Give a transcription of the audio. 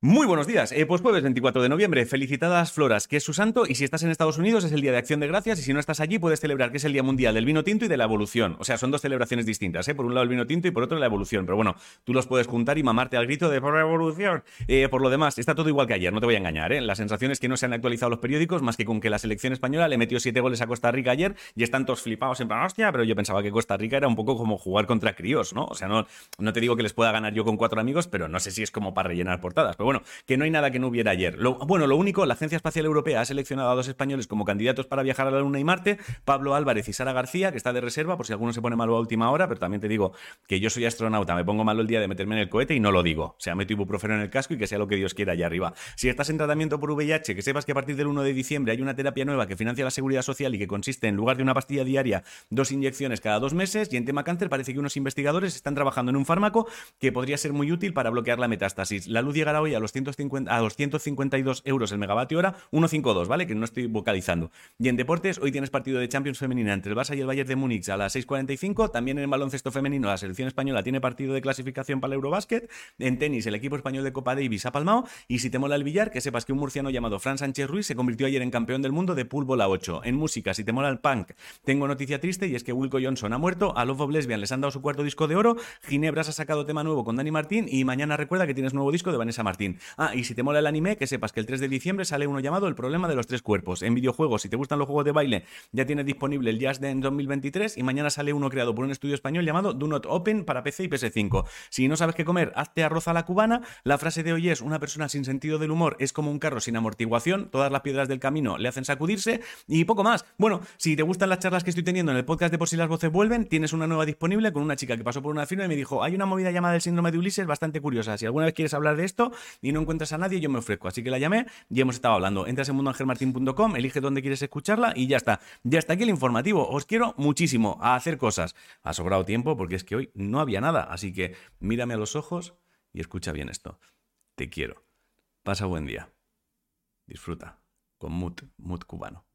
Muy buenos días, eh, pues jueves 24 de noviembre, felicitadas Floras, que es su santo, y si estás en Estados Unidos es el Día de Acción de Gracias, y si no estás allí puedes celebrar que es el Día Mundial del Vino Tinto y de la Evolución. O sea, son dos celebraciones distintas, ¿eh? por un lado el vino tinto y por otro la evolución, pero bueno, tú los puedes juntar y mamarte al grito de por la evolución. Eh, por lo demás, está todo igual que ayer, no te voy a engañar, ¿eh? la sensación es que no se han actualizado los periódicos más que con que la selección española le metió siete goles a Costa Rica ayer y están todos flipados en plan, hostia, pero yo pensaba que Costa Rica era un poco como jugar contra críos, ¿no? O sea, no, te digo que les pueda ganar yo con cuatro amigos, pero no sé si es como para rellenar portadas, bueno, que no hay nada que no hubiera ayer. Bueno, lo único, la Agencia Espacial Europea ha seleccionado a dos españoles como candidatos para viajar a la Luna y Marte, Pablo Álvarez y Sara García, que está de reserva, por si alguno se pone malo a última hora, pero también te digo que yo soy astronauta, me pongo malo el día de meterme en el cohete y no lo digo. O sea, meto ibuprofeno en el casco y que sea lo que Dios quiera allá arriba. Si estás en tratamiento por VIH, que sepas que a partir del 1 de diciembre hay una terapia nueva que financia la seguridad social y que consiste en lugar de una pastilla diaria, dos inyecciones cada dos meses. Y en tema cáncer parece que unos investigadores están trabajando en un fármaco que podría ser muy útil para bloquear la metástasis. La luz llegará hoy los, 150, a los 152 euros el megavatio hora, 1.52, ¿vale? Que no estoy vocalizando. Y en deportes, hoy tienes partido de Champions femenina entre el Barça y el Bayern de Múnich a las 6.45. También en baloncesto femenino, la selección española tiene partido de clasificación para el Eurobásquet. En tenis, el equipo español de Copa Davis ha palmado. Y si te mola el billar, que sepas que un murciano llamado Fran Sánchez Ruiz se convirtió ayer en campeón del mundo de pool bola 8. En música, si te mola el punk, tengo noticia triste y es que Wilco Johnson ha muerto. A Love of Lesbian les han dado su cuarto disco de oro. Ginebras ha sacado tema nuevo con Dani Martín. Y mañana recuerda que tienes nuevo disco de Vanessa Martín. Ah, y si te mola el anime, que sepas que el 3 de diciembre sale uno llamado El problema de los tres cuerpos. En videojuegos, si te gustan los juegos de baile, ya tienes disponible el Just Dance 2023 y mañana sale uno creado por un estudio español llamado Do Not Open para PC y PS5. Si no sabes qué comer, hazte arroz a la cubana. La frase de hoy es, una persona sin sentido del humor es como un carro sin amortiguación, todas las piedras del camino le hacen sacudirse y poco más. Bueno, si te gustan las charlas que estoy teniendo en el podcast de Por si las voces vuelven, tienes una nueva disponible con una chica que pasó por una firma y me dijo, hay una movida llamada el síndrome de Ulises bastante curiosa. Si alguna vez quieres hablar de esto y no encuentras a nadie, yo me ofrezco. Así que la llamé y hemos estado hablando. Entras en mundoangelmartin.com, elige dónde quieres escucharla y ya está. Ya está aquí el informativo. Os quiero muchísimo a hacer cosas. Ha sobrado tiempo porque es que hoy no había nada. Así que mírame a los ojos y escucha bien esto. Te quiero. Pasa buen día. Disfruta. Con Mut, Mut cubano.